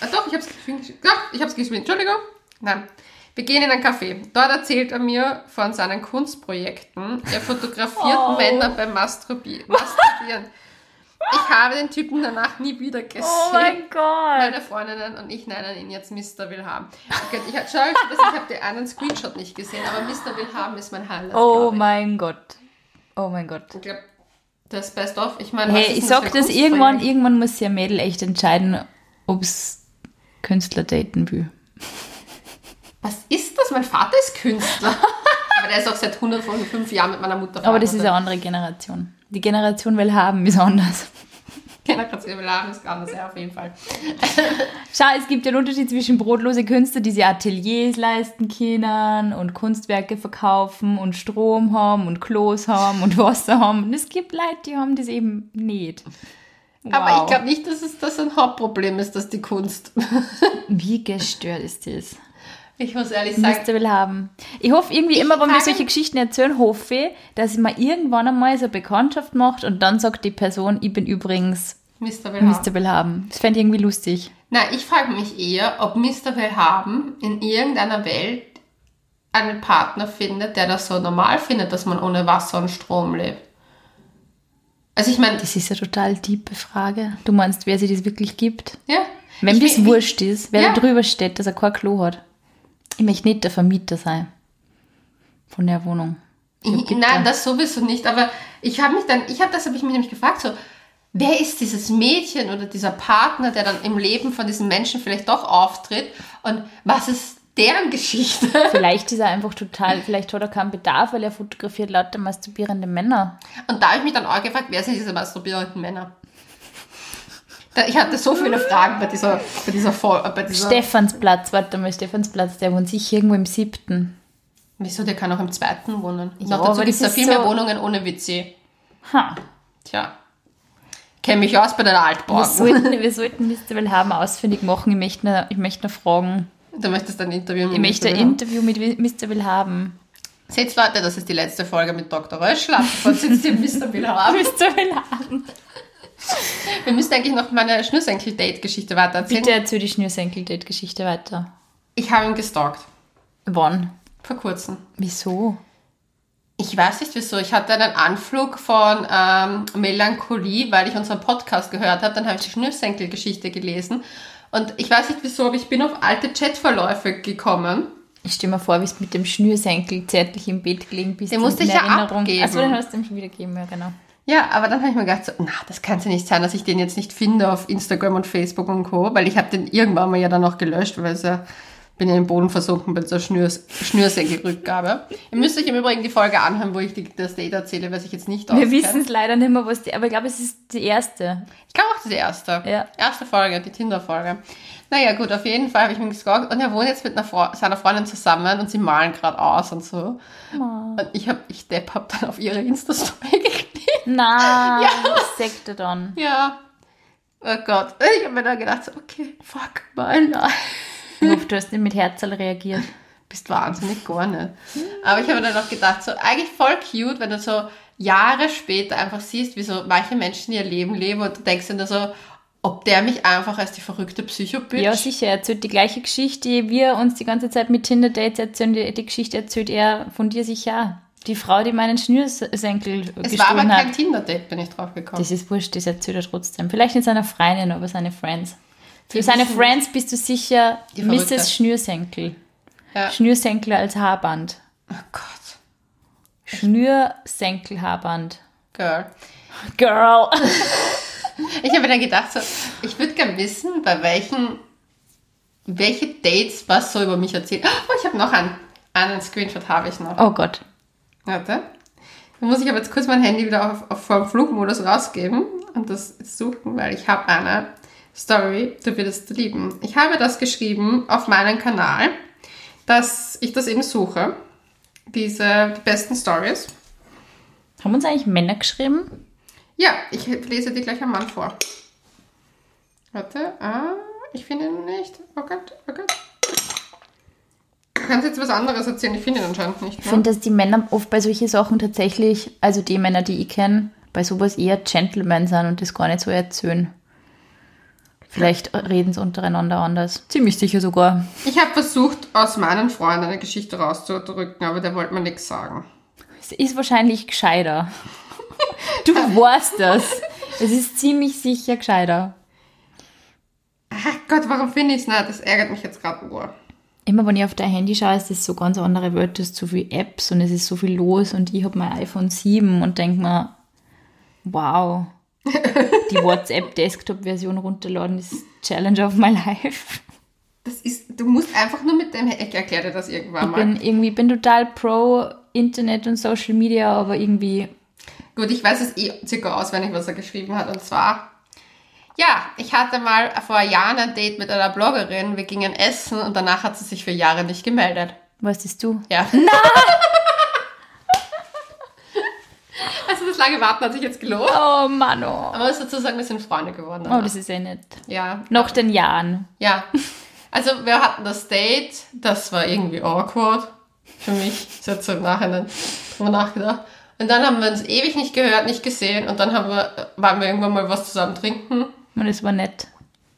Ah, doch, ich habe es gescreenshot. Doch, ich habe es gescreenshot. Entschuldigung. Nein. Wir gehen in ein Café. Dort erzählt er mir von seinen Kunstprojekten. Er fotografiert Oh. Männer beim Masturbi Masturbieren. Ich habe den Typen danach nie wieder gesehen. Oh mein Gott. Meine Freundinnen und ich nennen ihn jetzt Mr. Willhaben. Okay, ich habe habe den einen Screenshot nicht gesehen, aber Mr. Willhaben ist mein Highlight. Oh mein Gott. Oh mein Gott. Ich glaube, das Best of. Ich meine, was Hey, ich sag das irgendwann, irgendwann muss sich ein Mädel echt entscheiden, ob es Künstler daten will. Was ist das? Mein Vater ist Künstler. <laughs> aber der ist auch seit 105 Jahren mit meiner Mutter Aber das ist verheiratet. eine andere Generation. Die Generation will haben, ist anders. Willhaben ist anders, ja, auf jeden Fall. <laughs> Schau, es gibt ja einen Unterschied zwischen brotlose Künstler, die sich Ateliers leisten können und Kunstwerke verkaufen und Strom haben und Klos haben und Wasser haben. Und es gibt Leute, die haben das eben nicht. Aber ich Wow. glaube nicht, dass es das ein Hauptproblem ist, dass die Kunst. <laughs> Wie gestört ist das? Ich muss ehrlich sagen, Müsste will haben. Ich hoffe irgendwie Ich immer, wenn wir solche Geschichten erzählen, hoffe ich, dass ich mal irgendwann einmal so eine Bekanntschaft macht und dann sagt die Person, ich bin übrigens Mr. Willhaben. Mr. will haben. Das fände ich irgendwie lustig. Na, ich frage mich eher, ob Mr. Willhaben in irgendeiner Welt einen Partner findet, der das so normal findet, dass man ohne Wasser und Strom lebt. Also ich meine, Das ist eine total tiefe Frage. Du meinst, wer sich das wirklich gibt? ja. Wenn das wurscht ist, wer Ja. da drüber steht, dass er kein Klo hat. Ich möchte nicht der Vermieter sein. Von der Wohnung. Ich, nein, da- das sowieso nicht. Aber ich habe mich dann, ich habe das habe ich mich nämlich gefragt, so, wer ist dieses Mädchen oder dieser Partner, der dann im Leben von diesem Menschen vielleicht doch auftritt und was ist deren Geschichte? <laughs> Vielleicht ist er einfach total, vielleicht hat er keinen Bedarf, weil er fotografiert lauter masturbierende Männer. Und da habe ich mich dann auch gefragt, wer sind diese masturbierenden Männer? Ich hatte so viele Fragen bei dieser, bei dieser, äh, bei dieser Stephansplatz, warte mal, Stephansplatz, der wohnt sicher irgendwo im siebten. Wieso, der kann auch im zweiten wohnen. Ja, Noch dazu gibt es da viel mehr so- Wohnungen ohne WC. Ha. Tja. Kenne mich aus bei den Wir Altbauten. sollten, wir sollten Mr. Willhaben ausfindig machen. Ich möchte noch, ich möchte noch fragen. Du möchtest ein Interview mit Ich möchte ein. Wilhelm. Interview mit Mr. Willhaben. Seht Leute, das ist die letzte Folge mit Dr. Ab sofort sitzt hier Mr. Wilhelm. Mr. Willhaben. Wir müssen eigentlich noch meine Schnürsenkel-Date-Geschichte weiter erzählen. Bitte erzähl die Schnürsenkel-Date-Geschichte weiter. Ich habe ihn gestalkt. Wann? Vor kurzem. Wieso? Ich weiß nicht wieso. Ich hatte einen Anflug von ähm, Melancholie, weil ich unseren Podcast gehört habe. Dann habe ich die Schnürsenkel-Geschichte gelesen. Und ich weiß nicht wieso, aber ich bin auf alte Chatverläufe gekommen. Ich stelle mir vor, wie es mit dem Schnürsenkel zärtlich im Bett gelegen bist. Den musste in ich ja Erinnerung. abgeben. Achso, den hast du ihm schon wieder gegeben, ja genau. Ja, aber dann habe ich mir gedacht, so, na, das kann ja nicht sein, dass ich den jetzt nicht finde auf Instagram und Facebook und Co., weil ich habe den irgendwann mal ja dann auch gelöscht, weil es ja, bin ja im Boden versunken bei dieser Schnürs, Schnürsenkelrückgabe. Ihr müsst euch im Übrigen die Folge anhören, wo ich die, das Date erzähle, was ich jetzt nicht Wir auskenne. wissen es leider nicht mehr, was die, aber ich glaube, es ist die erste. Ich glaube auch, die erste. Ja. Erste Folge, die Tinder-Folge. Naja, gut, auf jeden Fall habe ich mich gestalkt und er wohnt jetzt mit einer Fre seiner Freundin zusammen und sie malen gerade aus und so. Und ich habe, ich Depp, hab dann auf ihre Insta-Story <laughs> geklickt. Na, Ja. er dann. Ja. Oh Gott. Ich habe mir dann gedacht, so, okay, fuck my life. Ich hoffe, du hast nicht mit Herzl reagiert. Bist wahnsinnig gar nicht. Aber ich habe mir dann auch gedacht, so eigentlich voll cute, wenn du so Jahre später einfach siehst, wie so manche Menschen ihr Leben leben und du denkst nur so, ob der mich einfach als die verrückte Psycho-Bitch Ja, sicher, er erzählt die gleiche Geschichte, die wir uns die ganze Zeit mit Tinder-Dates erzählen. Die, die Geschichte erzählt er von dir sicher. Die Frau, die meinen Schnürsenkel Es war aber gestohlen kein hat. Tinder-Date, bin ich drauf gekommen. Das ist wurscht, das erzählt er trotzdem. Vielleicht nicht seiner Freundin, aber seine Friends. Für seine Friends bist du sicher. Mrs. Schnürsenkel. Ja. Schnürsenkel als Haarband. Oh Gott. Schnürsenkel-Haarband. Girl. Girl. <laughs> Ich habe mir dann gedacht, so, ich würde gerne wissen, bei welchen, welche Dates was so über mich erzählt. Oh, ich habe noch einen, einen Screenshot habe ich noch. Oh Gott. Warte. Dann muss ich aber jetzt kurz mein Handy wieder auf, auf vom Flugmodus rausgeben und das suchen, weil ich habe eine Story, du würdest lieben. Ich habe das geschrieben auf meinen Kanal, dass ich das eben suche. Diese, die besten Stories. Haben uns eigentlich Männer geschrieben? Ja, ich lese dir gleich am Mann vor. Warte, ah, ich finde ihn nicht. Oh Gott, oh Gott. Du kannst jetzt was anderes erzählen, ich finde ihn anscheinend nicht. Ich Ne? finde, dass die Männer oft bei solchen Sachen tatsächlich, also die Männer, die ich kenne, bei sowas eher Gentlemen sind und das gar nicht so erzählen. Vielleicht reden sie untereinander anders. Ziemlich sicher sogar. Ich habe versucht, aus meinen Freunden eine Geschichte rauszudrücken, aber der wollte mir nichts sagen. Es ist wahrscheinlich gescheiter. <laughs> Du weißt das. Es ist ziemlich sicher gescheiter. Ach Gott, warum finde ich es nicht? Das ärgert mich jetzt gerade nur. Immer wenn ich auf dein Handy schaue, ist das so ganz andere Wörter, es ist so viele Apps und es ist so viel los und ich habe mein iPhone 7 und denke mir, wow, die WhatsApp-Desktop-Version runterladen ist Challenge of my life. Das ist, du musst einfach nur mit dem, ich erkläre dir das irgendwann Ich mal. bin irgendwie, bin total pro Internet und Social Media, aber irgendwie, Gut, ich weiß es eh circa auswendig, was er geschrieben hat. Und zwar, ja, ich hatte mal vor Jahren ein Date mit einer Bloggerin. Wir gingen essen und danach hat sie sich für Jahre nicht gemeldet. was ist du? Ja. <laughs> Nein! also das lange Warten hat sich jetzt gelohnt. Oh Mann, oh. Aber man muss dazu sagen, wir sind Freunde geworden. Oh, das ist eh nett. ja. Nach den Jahren. Ja. Also wir hatten das Date, das war irgendwie awkward für mich. Ich habe so im Nachhinein drüber nachgedacht. Und dann haben wir uns ewig nicht gehört, nicht gesehen und dann haben wir, waren wir irgendwann mal was zusammen trinken. Und es war nett.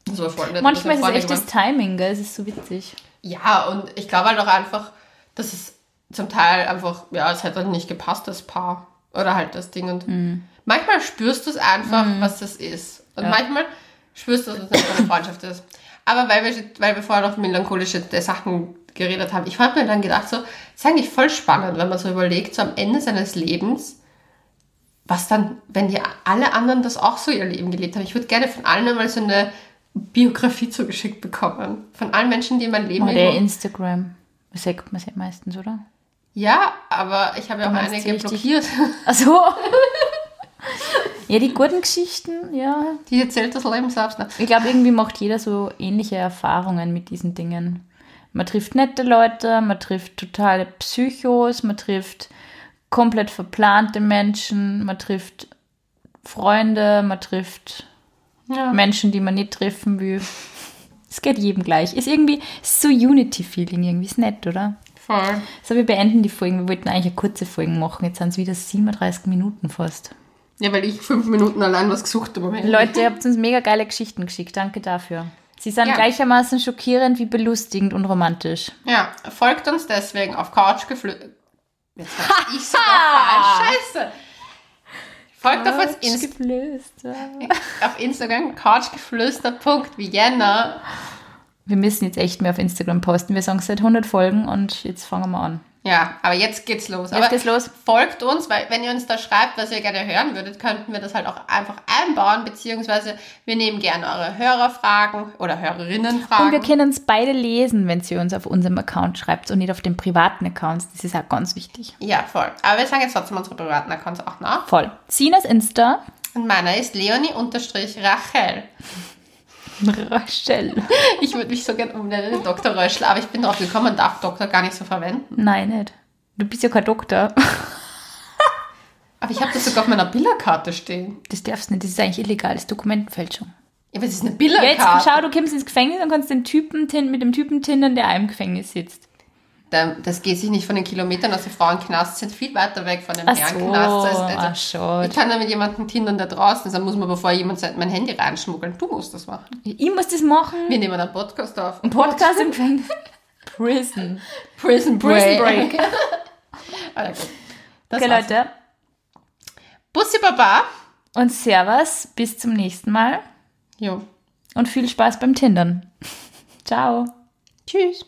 Das war voll nett. Manchmal ist es echt das Timing, gell? Es ist so witzig. Ja, und ich glaube halt auch einfach, dass es zum Teil einfach, ja, es hat halt nicht gepasst, das Paar. Oder halt das Ding. Und Mhm. manchmal spürst du es einfach, was das ist. Und Ja. manchmal spürst du, dass es nicht eine Freundschaft ist. Aber weil wir, weil wir vorher noch melancholische Sachen geredet haben, ich habe mir dann gedacht, so, das ist eigentlich voll spannend, wenn man so überlegt, so am Ende seines Lebens, was dann, wenn die alle anderen das auch so ihr Leben gelebt haben. Ich würde gerne von allen einmal so eine Biografie zugeschickt bekommen. Von allen Menschen, die mein Leben der irgendwo- Instagram. Das sagt man ja meistens, oder? Ja, aber ich habe ja auch einige blockiert. <laughs> Also. <laughs> ja, die guten Geschichten, ja. Die erzählt das Leben selbst. Ne? Ich glaube, irgendwie macht jeder so ähnliche Erfahrungen mit diesen Dingen. Man trifft nette Leute, man trifft totale Psychos, man trifft komplett verplante Menschen, man trifft Freunde, man trifft Ja. Menschen, die man nicht treffen will. Es geht jedem gleich. Ist irgendwie ist so Unity-Feeling irgendwie. Ist nett, oder? Voll. So, wir beenden die Folgen. Wir wollten eigentlich eine kurze Folge machen. Jetzt sind es wieder 37 Minuten fast. Ja, weil ich fünf Minuten allein was gesucht habe. Leute, ihr habt uns mega geile Geschichten geschickt. Danke dafür. Sie sind Ja. gleichermaßen schockierend wie belustigend und romantisch. Ja, folgt uns deswegen auf Couchgeflüster. Jetzt hab <laughs> ich sogar falsch. Scheiße. Folgt auf, uns Inst Geflüster. auf Instagram couchgeflüster.vienna. Wir müssen jetzt echt mehr auf Instagram posten. Wir sagen es seit 100 Folgen und jetzt fangen wir an. Ja, aber jetzt geht's los. Jetzt aber geht's los. Folgt uns, weil wenn ihr uns da schreibt, was ihr gerne hören würdet, könnten wir das halt auch einfach einbauen, beziehungsweise wir nehmen gerne eure Hörerfragen oder Hörerinnenfragen. Und wir können es beide lesen, wenn ihr uns auf unserem Account schreibt und nicht auf den privaten Accounts. Das ist auch ganz wichtig. ja, voll. Aber wir sagen jetzt trotzdem unsere privaten Accounts auch nach. Voll. Sinas Insta. Und meiner ist Leonie-Rachel. Rachel. Ich würde mich so gerne umnennen, Dr. Röschel, aber ich bin drauf gekommen, man darf Doktor gar nicht so verwenden. Nein, nicht. Du bist ja kein Doktor. Aber ich habe das sogar auf meiner Billerkarte stehen. Das darfst du nicht. Das ist eigentlich illegales Dokumentenfälschung. Ja, aber es ist eine Ja, Billerkarte. jetzt schau, du kommst ins Gefängnis und kannst den Typen mit dem Typen tindern, der auch im Gefängnis sitzt. Da- Das geht sich nicht von den Kilometern aus. Die Frauenknasts sind viel weiter weg von dem so, Herrenknast. Ach Also, ich kann da mit jemandem tindern, der draußen. Dann muss man, bevor jemand mein Handy reinschmuggeln. Du musst das machen. Ich muss das machen. Wir nehmen einen Podcast auf. Ein Podcast im Gefängnis. <laughs> Prison. Prison Prison Break. Break. <laughs> also Okay, war's. Leute. Bussi Baba. Und Servus. Bis zum nächsten Mal. Jo. Und viel Spaß beim Tindern. <laughs> Ciao. Tschüss.